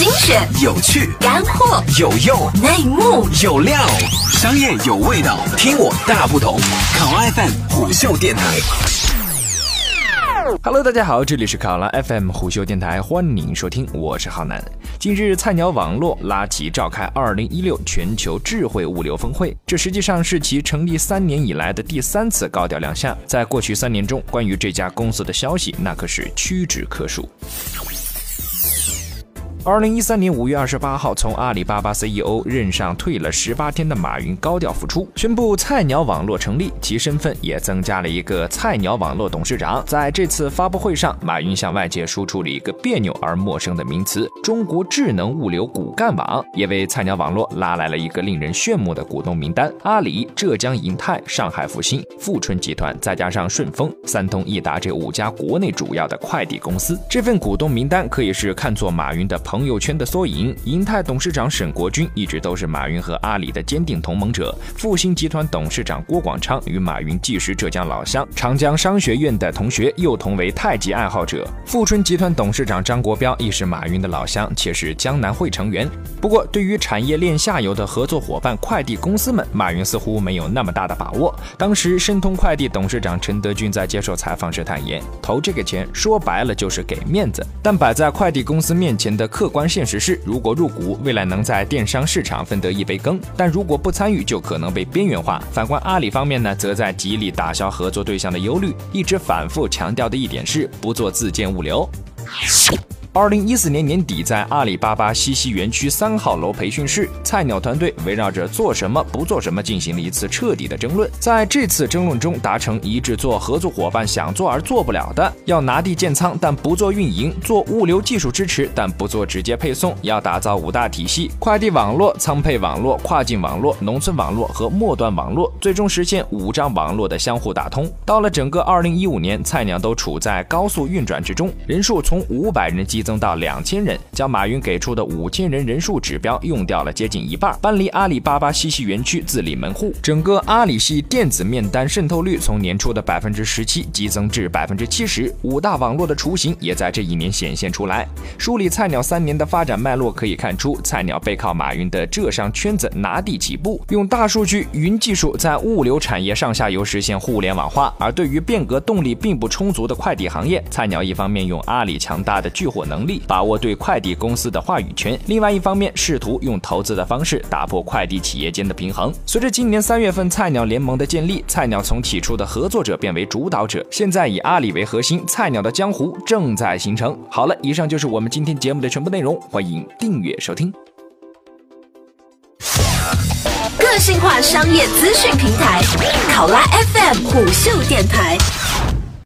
精选、有趣、干货、有用、内幕、有料，商业有味道，听我大不同。考 FM 虎嗅电台。Hello，大家好，这里是考拉 FM 虎嗅电台，欢迎收听，我是浩南。近日，菜鸟网络拉起召开2016全球智慧物流峰会，这实际上是其成立三年以来的第三次高调亮相。在过去三年中，关于这家公司的消息那可是屈指可数。二零一三年五月二十八号，从阿里巴巴 CEO 任上退了十八天的马云高调复出，宣布菜鸟网络成立，其身份也增加了一个菜鸟网络董事长。在这次发布会上，马云向外界输出了一个别扭而陌生的名词——中国智能物流骨干网，也为菜鸟网络拉来了一个令人炫目的股东名单：阿里、浙江银泰、上海复兴、富春集团，再加上顺丰、三通、一达这五家国内主要的快递公司。这份股东名单可以是看作马云的。朋友圈的缩影，银泰董事长沈国军一直都是马云和阿里的坚定同盟者。复兴集团董事长郭广昌与马云既是浙江老乡，长江商学院的同学，又同为太极爱好者。富春集团董事长张国标亦是马云的老乡，且是江南会成员。不过，对于产业链下游的合作伙伴快递公司们，马云似乎没有那么大的把握。当时，申通快递董事长陈德军在接受采访时坦言，投这个钱说白了就是给面子，但摆在快递公司面前的。客观现实是，如果入股，未来能在电商市场分得一杯羹；但如果不参与，就可能被边缘化。反观阿里方面呢，则在极力打消合作对象的忧虑，一直反复强调的一点是不做自建物流。二零一四年年底，在阿里巴巴西溪园区三号楼培训室，菜鸟团队围绕着做什么不做什么进行了一次彻底的争论。在这次争论中，达成一致，做合作伙伴想做而做不了的，要拿地建仓，但不做运营；做物流技术支持，但不做直接配送。要打造五大体系：快递网络、仓配网络、跨境网络、农村网络和末端网络，最终实现五张网络的相互打通。到了整个二零一五年，菜鸟都处在高速运转之中，人数从五百人激。激增到两千人，将马云给出的五千人人数指标用掉了接近一半，搬离阿里巴巴西溪园区自立门户。整个阿里系电子面单渗透率从年初的百分之十七激增至百分之七十，五大网络的雏形也在这一年显现出来。梳理菜鸟三年的发展脉络，可以看出，菜鸟背靠马云的浙商圈子拿地起步，用大数据、云技术在物流产业上下游实现互联网化。而对于变革动力并不充足的快递行业，菜鸟一方面用阿里强大的聚货。能力把握对快递公司的话语权，另外一方面试图用投资的方式打破快递企业间的平衡。随着今年三月份菜鸟联盟的建立，菜鸟从起初的合作者变为主导者，现在以阿里为核心，菜鸟的江湖正在形成。好了，以上就是我们今天节目的全部内容，欢迎订阅收听。个性化商业资讯平台，考拉 FM 虎嗅电台。